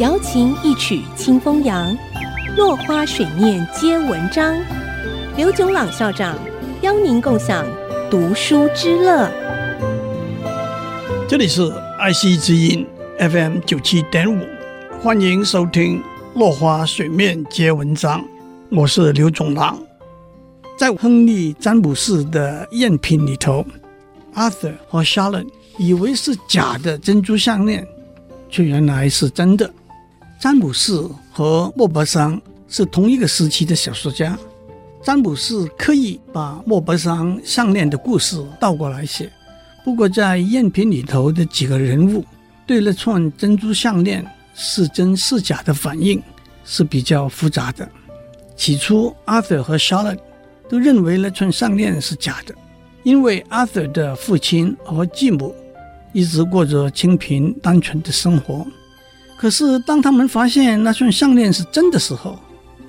瑶琴一曲清风扬，落花水面皆文章。刘炯朗校长邀您共享读书之乐。这里是爱惜之音 FM 九七点五，欢迎收听《落花水面皆文章》，我是刘炯朗。在亨利·詹姆士的赝品里头，Arthur 和 Sharon 以为是假的珍珠项链，却原来是真的。詹姆士和莫泊桑是同一个时期的小说家。詹姆士刻意把莫泊桑项链的故事倒过来写，不过在赝品里头的几个人物对那串珍珠项链是真是假的反应是比较复杂的。起初，Arthur 和 Charlotte 都认为那串项链是假的，因为 Arthur 的父亲和继母一直过着清贫单纯的生活。可是当他们发现那串项链是真的时候，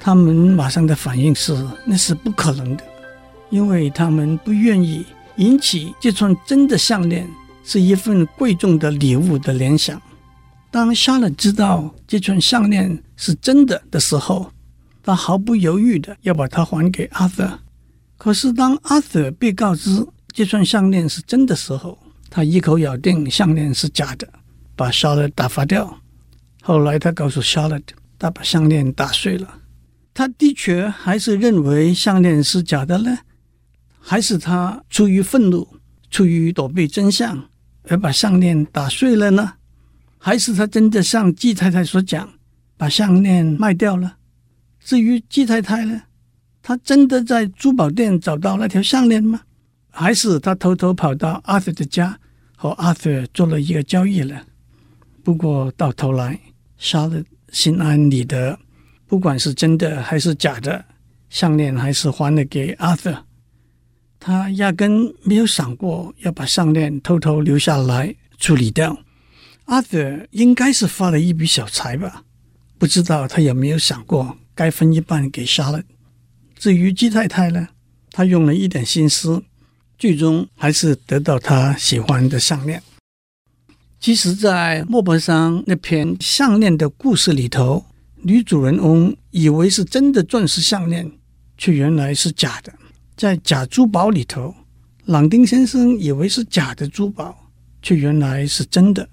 他们马上的反应是那是不可能的，因为他们不愿意引起这串真的项链是一份贵重的礼物的联想。当夏勒知道这串项链是真的的时候，他毫不犹豫的要把它还给阿瑟。可是，当阿瑟被告知这串项链是真的时候，他一口咬定项链是假的，把夏勒打发掉。后来，他告诉 Charlotte，，他把项链打碎了。他的确还是认为项链是假的呢？还是他出于愤怒、出于躲避真相而把项链打碎了呢？还是他真的像季太太所讲，把项链卖掉了？至于季太太呢？她真的在珠宝店找到那条项链吗？还是她偷偷跑到阿瑟的家和阿瑟做了一个交易了？不过到头来，莎乐心安理得，不管是真的还是假的，项链还是还了给阿瑟。他压根没有想过要把项链偷偷留下来处理掉。阿瑟应该是发了一笔小财吧？不知道他有没有想过？该分一半给杀了。至于鸡太太呢，她用了一点心思，最终还是得到她喜欢的项链。其实，在莫泊桑那篇项链的故事里头，女主人翁以为是真的钻石项链，却原来是假的。在假珠宝里头，朗丁先生以为是假的珠宝，却原来是真的。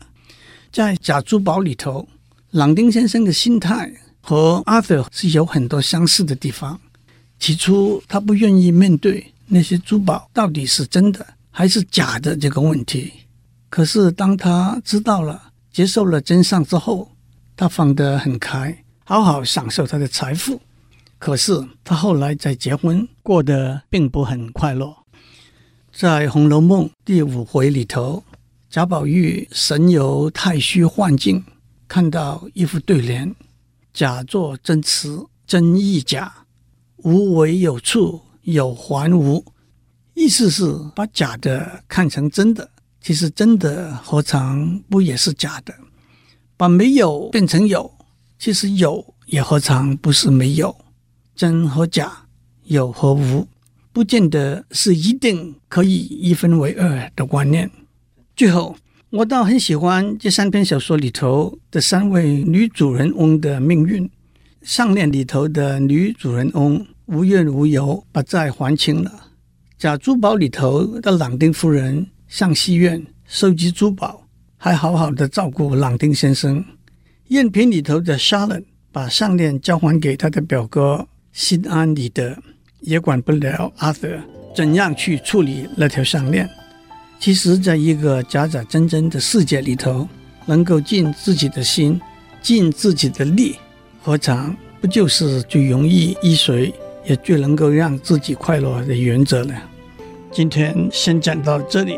在假珠宝里头，朗丁先生的心态。和 Arthur 是有很多相似的地方。起初，他不愿意面对那些珠宝到底是真的还是假的这个问题。可是，当他知道了、接受了真相之后，他放得很开，好好享受他的财富。可是，他后来在结婚过得并不很快乐。在《红楼梦》第五回里头，贾宝玉神游太虚幻境，看到一副对联。假作真词真亦假，无为有处有还无。意思是把假的看成真的，其实真的何尝不也是假的？把没有变成有，其实有也何尝不是没有？真和假，有和无，不见得是一定可以一分为二的观念。最后。我倒很喜欢这三篇小说里头的三位女主人翁的命运。项链里头的女主人翁无怨无尤把债还清了；假珠宝里头的朗丁夫人上戏院收集珠宝，还好好的照顾朗丁先生。赝品里头的 Charlotte 把项链交还给他的表哥，心安理得，也管不了 Arthur 怎样去处理那条项链。其实，在一个假假真真的世界里头，能够尽自己的心，尽自己的力，何尝不就是最容易依随，也最能够让自己快乐的原则呢？今天先讲到这里，